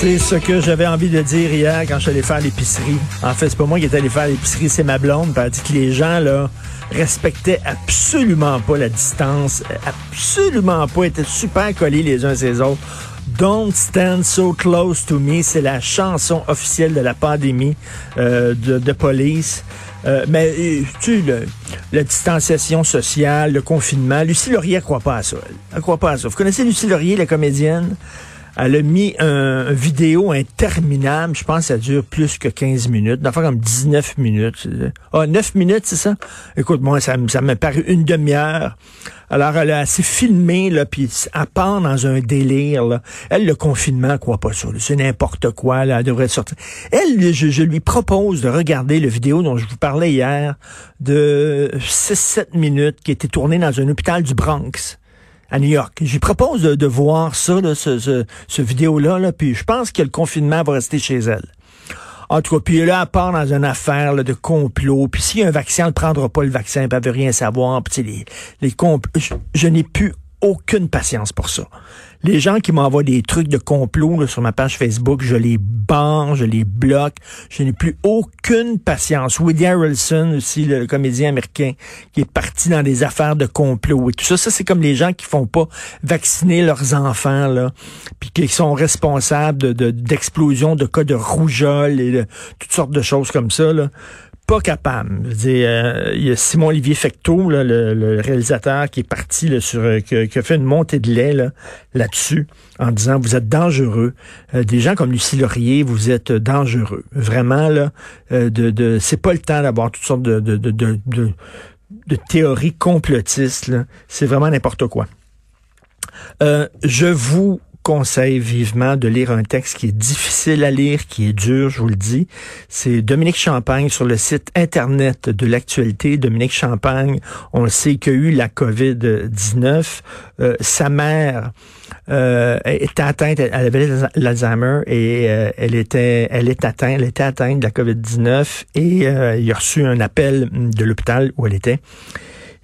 C'est ce que j'avais envie de dire hier quand je suis allé faire l'épicerie. En fait, c'est pas moi qui est allé faire l'épicerie, c'est ma blonde. Elle a dit que les gens, là, respectaient absolument pas la distance, absolument pas, étaient super collés les uns les autres. Don't Stand So Close to Me, c'est la chanson officielle de la pandémie euh, de, de police. Euh, mais euh, tu sais, la distanciation sociale, le confinement, Lucie Laurier, elle croit pas à ça. Elle, elle croit pas à ça. Vous connaissez Lucie Laurier, la comédienne? Elle a mis un, vidéo interminable. Je pense que ça dure plus que 15 minutes. D'enfin comme 19 minutes. Ah, 9 minutes, c'est ça? Écoute, moi, ça, ça m'a paru une demi-heure. Alors, elle a assez filmé, là, puis elle part dans un délire, là. Elle, le confinement, quoi pas ça. C'est n'importe quoi, là. Elle devrait sortir. Elle, je, je, lui propose de regarder le vidéo dont je vous parlais hier de 6-7 minutes qui était tournée dans un hôpital du Bronx à New York. Lui propose de, de voir ça, là, ce, ce, ce vidéo-là, là, puis je pense que le confinement va rester chez elle. En tout cas, puis là, elle part dans une affaire là, de complot. Puis s'il y a un vaccin, elle ne prendra pas le vaccin, puis elle veut rien savoir. Puis les, les complots, je, je n'ai plus aucune patience pour ça. Les gens qui m'envoient des trucs de complot sur ma page Facebook, je les banne, je les bloque. Je n'ai plus aucune patience. Woody Harrelson aussi, le comédien américain, qui est parti dans des affaires de complot et tout ça. Ça, c'est comme les gens qui font pas vacciner leurs enfants, là, puis qui sont responsables de, d'explosions de, cas de rougeole et de toutes sortes de choses comme ça. Là pas capable. Euh, il y a Simon Olivier Fecteau, le, réalisateur, qui est parti sur, euh, qui, a fait une montée de lait là, là-dessus, en disant vous êtes dangereux. Euh, des gens comme Lucie Laurier, vous êtes dangereux. Vraiment là, de, de c'est pas le temps d'avoir toutes sortes de, de, de théories complotistes. C'est vraiment n'importe quoi. je vous conseille vivement de lire un texte qui est difficile à lire, qui est dur, je vous le dis. C'est Dominique Champagne sur le site Internet de l'actualité. Dominique Champagne, on le sait qu'il a eu la COVID-19. Euh, sa mère euh, était atteinte, elle avait l'Alzheimer et euh, elle était, elle est atteinte, elle était atteinte de la COVID-19 et euh, il a reçu un appel de l'hôpital où elle était.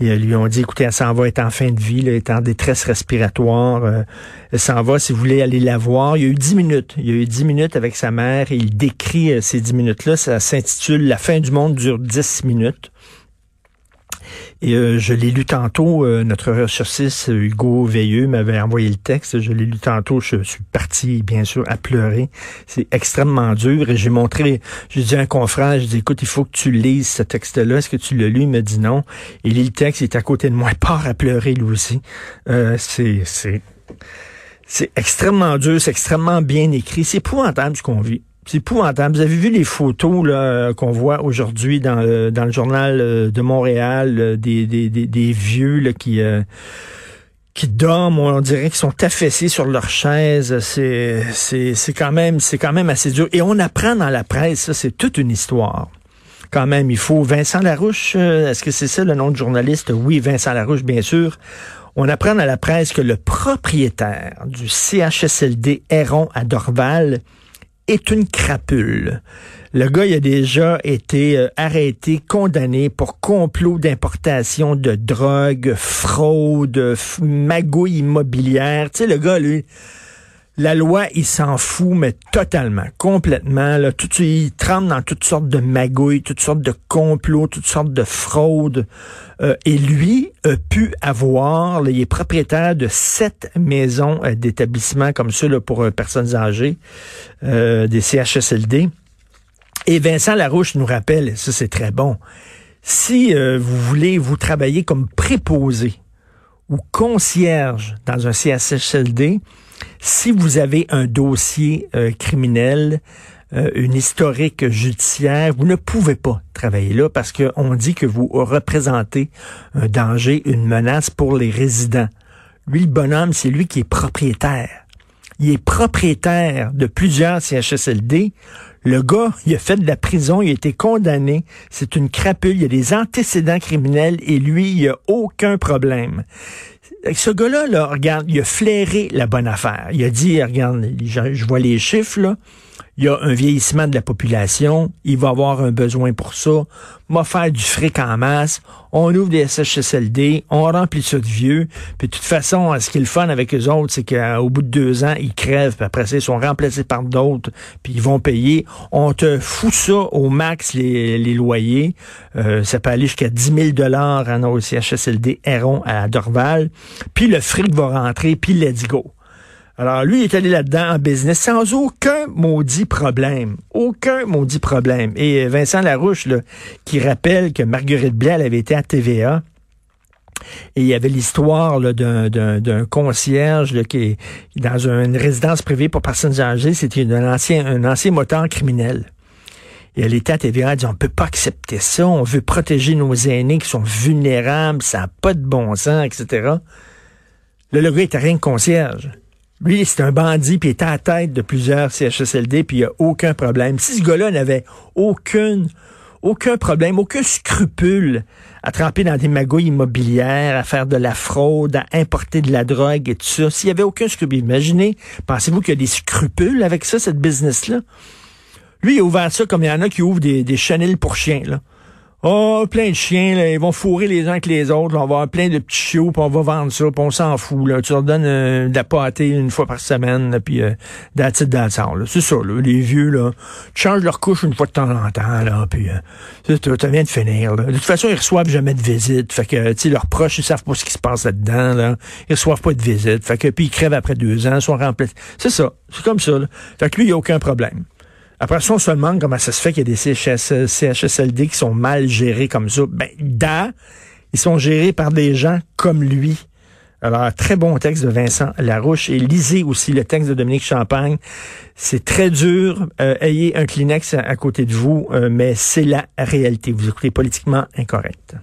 Et euh, lui ont dit, écoutez, elle s'en va, être en fin de vie, là, elle est en détresse respiratoire. Euh, elle s'en va, si vous voulez aller la voir. Il y a eu dix minutes. Il y a eu dix minutes avec sa mère et il décrit euh, ces dix minutes-là. Ça s'intitule La fin du monde dure dix minutes. Et euh, je l'ai lu tantôt, euh, notre recherchiste Hugo Veilleux m'avait envoyé le texte, je l'ai lu tantôt, je suis parti bien sûr à pleurer. C'est extrêmement dur et j'ai montré, j'ai dit à un confrère, je dis écoute, il faut que tu lises ce texte-là, est-ce que tu l'as lu? Il me dit non. Il lit le texte, il est à côté de moi, il part à pleurer lui aussi. Euh, c'est, c'est, c'est extrêmement dur, c'est extrêmement bien écrit, c'est épouvantable ce qu'on vit. C'est épouvantable. Vous avez vu les photos là, qu'on voit aujourd'hui dans le, dans le journal de Montréal des, des, des, vieux là, qui euh, qui dorment, on dirait qu'ils sont affaissés sur leur chaise. C'est c'est c'est quand même c'est quand même assez dur. Et on apprend dans la presse, ça c'est toute une histoire. Quand même, il faut Vincent Larouche. Est-ce que c'est ça le nom de journaliste? Oui, Vincent Larouche, bien sûr. On apprend dans la presse que le propriétaire du CHSLD Héron à Dorval est une crapule. Le gars, il a déjà été euh, arrêté, condamné pour complot d'importation de drogue, fraude, magouille immobilière. Tu sais, le gars, lui, la loi, il s'en fout, mais totalement, complètement. Là, tout, il trempe dans toutes sortes de magouilles, toutes sortes de complots, toutes sortes de fraudes. Euh, et lui a pu avoir, là, il est propriétaire de sept maisons euh, d'établissements comme ça là, pour euh, personnes âgées, euh, des CHSLD. Et Vincent Larouche nous rappelle, ça c'est très bon, si vous voulez vous travailler comme préposé ou concierge dans un CHSLD, si vous avez un dossier euh, criminel, euh, une historique judiciaire, vous ne pouvez pas travailler là parce qu'on dit que vous représentez un danger, une menace pour les résidents. Lui, le bonhomme, c'est lui qui est propriétaire. Il est propriétaire de plusieurs CHSLD. Le gars, il a fait de la prison, il a été condamné. C'est une crapule, il a des antécédents criminels et lui, il a aucun problème. Ce gars-là, là, regarde, il a flairé la bonne affaire. Il a dit, regarde, je vois les chiffres, là il y a un vieillissement de la population, il va avoir un besoin pour ça, va faire du fric en masse, on ouvre des SHSLD, on remplit ça de vieux, puis de toute façon, ce qui est le fun avec eux autres, c'est qu'au bout de deux ans, ils crèvent, puis après ça, ils sont remplacés par d'autres, puis ils vont payer. On te fout ça au max, les, loyers. Euh, ça peut aller jusqu'à 10 000 dollars en CHSLD Héron à Dorval, puis le fric va rentrer, puis let's go. Alors, lui, il est allé là-dedans en business sans aucun maudit problème. Aucun maudit problème. Et Vincent Larouche, là, qui rappelle que Marguerite Blais, avait été à TVA. Et il y avait l'histoire d'un concierge qui est dans une résidence privée pour personnes âgées. C'était un ancien, un ancien moteur criminel. Et elle était à TVA, elle dit, on peut pas accepter ça, on veut protéger nos aînés qui sont vulnérables, ça n'a pas de bon sens, etc. Le gars était rien que concierge. Lui, c'est un bandit, puis il était à la tête de plusieurs CHSLD, puis il n'y a aucun problème. Si ce gars-là n'avait aucun, aucun problème, aucun scrupule à tremper dans des magouilles immobilières, à faire de la fraude, à importer de la drogue et tout ça, s'il n'y avait aucun scrupule, imaginez, pensez-vous qu'il y a des scrupules avec ça, cette business-là? Lui, il a ouvert ça comme il y en a qui ouvrent des, des chenilles pour chiens, là. Oh, plein de chiens, là, ils vont fourrer les uns avec les autres. on va avoir plein de petits chiots, puis on va vendre ça, puis on s'en fout. Là. Tu leur donnes euh, de la pâtée une fois par semaine, puis euh, that's là. C'est ça, là. Les vieux, là, tu changes leur couche une fois de temps en temps, là, puis euh, tu viens de finir. Là. De toute façon, ils reçoivent jamais de visite. Fait que, tu sais, leurs proches, ils savent pas ce qui se passe là-dedans, là. Ils reçoivent pas de visite. Fait que, puis ils crèvent après deux ans, ils sont remplis. C'est ça. C'est comme ça, là. Fait que lui, il n'y a aucun problème. Après ça, on se demande comment ça se fait qu'il y a des CHSLD qui sont mal gérés comme ça. Ben, da, ils sont gérés par des gens comme lui. Alors, très bon texte de Vincent Larouche et lisez aussi le texte de Dominique Champagne. C'est très dur. Euh, ayez un Kleenex à, côté de vous, euh, mais c'est la réalité. Vous écoutez politiquement incorrect.